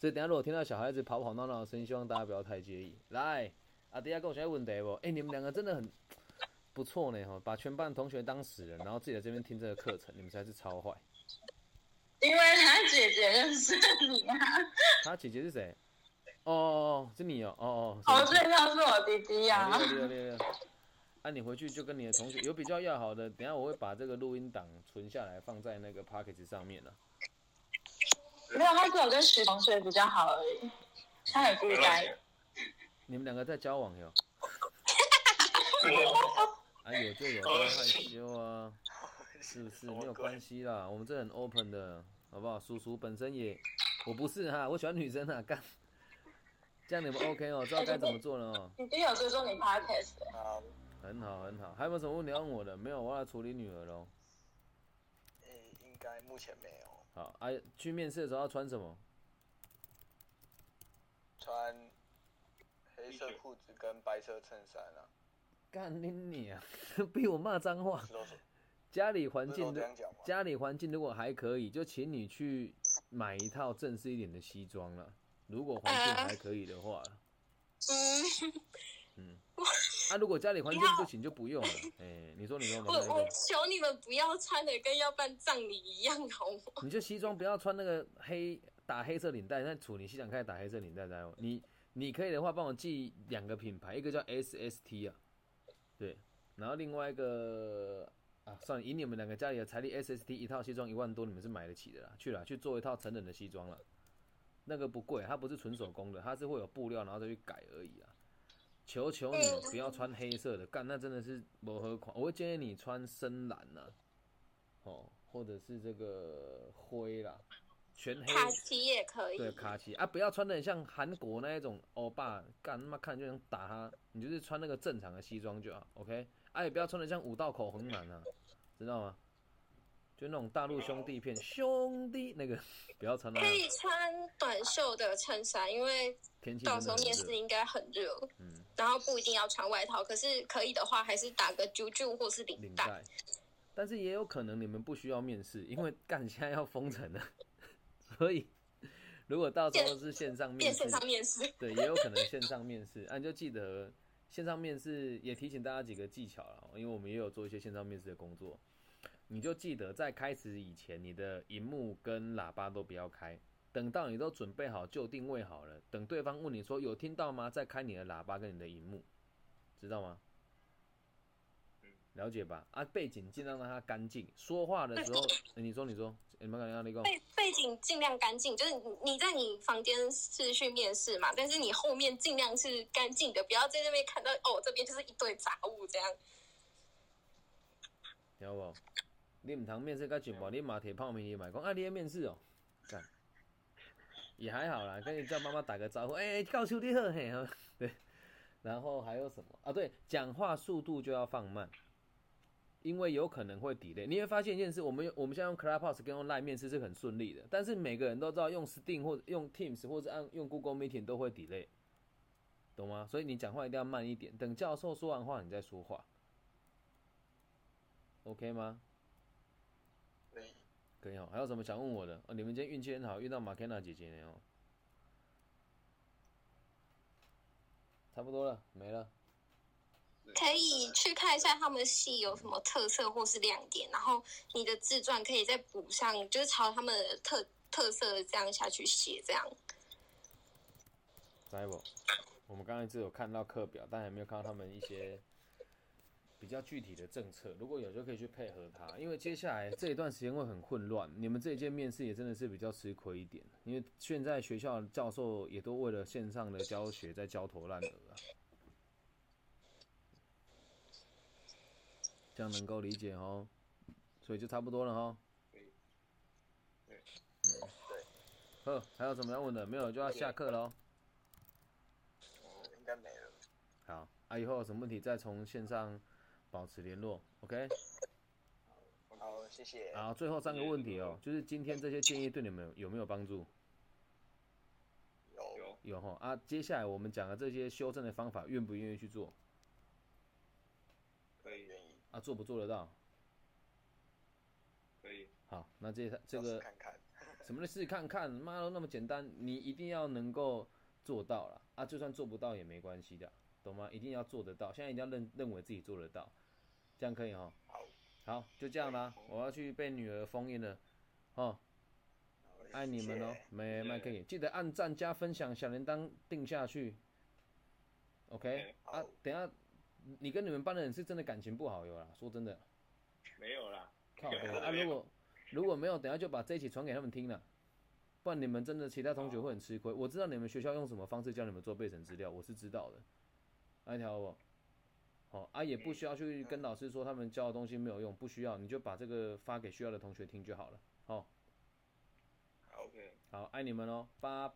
所以等下如果听到小孩子跑跑闹闹的声音，希望大家不要太介意。来，阿迪亚跟我现在问题不？哎、你们两个真的很不错呢哈，把全班同学当死人，然后自己在这边听这个课程，你们实在是超坏。因为他姐姐认识你啊，他姐姐是谁？哦哦哦，是你哦，哦哦。哦，是所以他是我弟弟啊，啊。六六六六。啊，你回去就跟你的同学有比较要好的，等下我会把这个录音档存下来，放在那个 p o c k e t 上面了。没有，他只有跟徐同学比较好而已，他很孤单。*laughs* 你们两个在交往哟？*laughs* 啊，有就有，不要害羞啊，是不是？没有关系啦，我们这很 open 的，好不好？叔叔本身也，我不是哈，我喜欢女生啊，干。这样你们 OK 哦，知道该怎么做了哦。你弟有追踪你 podcast 的啊，很好很好，还有没有什么问题要问我的？没有，我要来处理女儿喽。诶、应该目前没有。好，啊，去面试的时候要穿什么？穿黑色裤子跟白色衬衫啊，干你你啊！*laughs* 逼我骂脏话。家里环境的？家里环境如果还可以，就请你去买一套正式一点的西装了。如果环境还可以的话，*laughs* 嗯，*laughs* 啊，如果家里环境不行就不用了。哎、你说你说我我求你们不要穿的跟要办葬礼一样好吗？你就西装不要穿那个黑打黑色领带，那处你西想开始打黑色领带在哦。你你可以的话，帮我寄两个品牌，一个叫 SST 啊，对，然后另外一个啊，算了，以你们两个家里的财力，SST 一套西装一万多，你们是买得起的啦。去了去做一套成人的西装了，那个不贵，它不是纯手工的，它是会有布料，然后再去改而已啊。求求你不要穿黑色的，干那真的是不合款。我会建议你穿深蓝呐、哦，或者是这个灰啦，全黑卡其也可以。对，卡其啊，不要穿的很像韩国那一种欧巴，干他妈看就想打他。你就是穿那个正常的西装就好，OK？啊，也不要穿的像五道口红男啊，知道吗？就那种大陆兄弟片，兄弟那个不要穿可以穿短袖的衬衫，因为到时候面试应该很热，嗯，然后不一定要穿外套，可是可以的话还是打个啾啾或是领带。领带。但是也有可能你们不需要面试，因为干现在要封城了，所以如果到时候是线上面试线，上面试，对，也有可能线上面试，啊，你就记得线上面试也提醒大家几个技巧了，因为我们也有做一些线上面试的工作，你就记得在开始以前，你的荧幕跟喇叭都不要开，等到你都准备好就定位好了，等对方问你说有听到吗，再开你的喇叭跟你的荧幕，知道吗？了解吧？啊，背景尽量让它干净，说话的时候，欸你说你说，你们讲你讲，背背景尽量干净，就是你你在你房间是去面试嘛，但是你后面尽量是干净的，不要在那边看到哦这边就是一堆杂物这样。晓无？你唔通面试甲全部，你马铁泡面去买讲啊，你要面试哦，干，也还好啦，跟你叫妈妈打个招呼，哎、告诉你好嘿，*laughs* 对，然后还有什么啊？对，讲话速度就要放慢，因为有可能会 delay。你会发现一件事，我们用我们现在用 Clubhouse 跟用 Line 面试是很顺利的，但是每个人都知道用 Steam 或者用 Teams 或者按用 Google Meeting 都会 delay，懂吗？所以你讲话一定要慢一点，等教授说完话你再说话，OK 吗？可以哦，还有什么想问我的？哦，你们今天运气很好，遇到马 k 娜姐姐呢哦。差不多了，没了。可以去看一下他们系有什么特色或是亮点，然后你的自传可以再补上，就是朝他们的特特色这样下去写，这样。知不？我们刚才只有看到课表，但还没有看到他们一些比较具体的政策。如果有，就可以去配合他，因为接下来这一段时间会很混乱。你们这一届面试也真的是比较吃亏一点，因为现在学校教授也都为了线上的教学在焦头烂额啊。这样能够理解哦，所以就差不多了哈。嗯，呵，还有什么要问的？没有就要下课喽。嗯，应该没了。好，啊，以后有什么问题再从线上保持联络，OK？好，谢谢。好，最后三个问题哦，就是今天这些建议对你们有有没有帮助？有有有哈啊，接下来我们讲的这些修正的方法，愿不愿意去做？可以愿意，啊，做不做得到？可以，好，那这这个看看。什么的试看看，*laughs* 妈都那么简单，你一定要能够做到了啊，就算做不到也没关系的，懂吗？一定要做得到，现在一定要认认为自己做得到，这样可以哈。好，好，就这样啦，我要去被女儿封印了，哦，爱你们哦没麦可以，记得按赞加分享，小铃铛定下去，OK？啊，等下你跟你们班的人是真的感情不好有啦，说真的，没有啦，靠 *laughs* 北啊，如果如果没有，等下就把这一起传给他们听了，不然你们真的其他同学会很吃亏。我知道你们学校用什么方式教你们做备审资料，我是知道的，那条不？好啊，也不需要去跟老师说他们教的东西没有用，不需要，你就把这个发给需要的同学听就好了。哦，好，OK。好，爱你们哦，八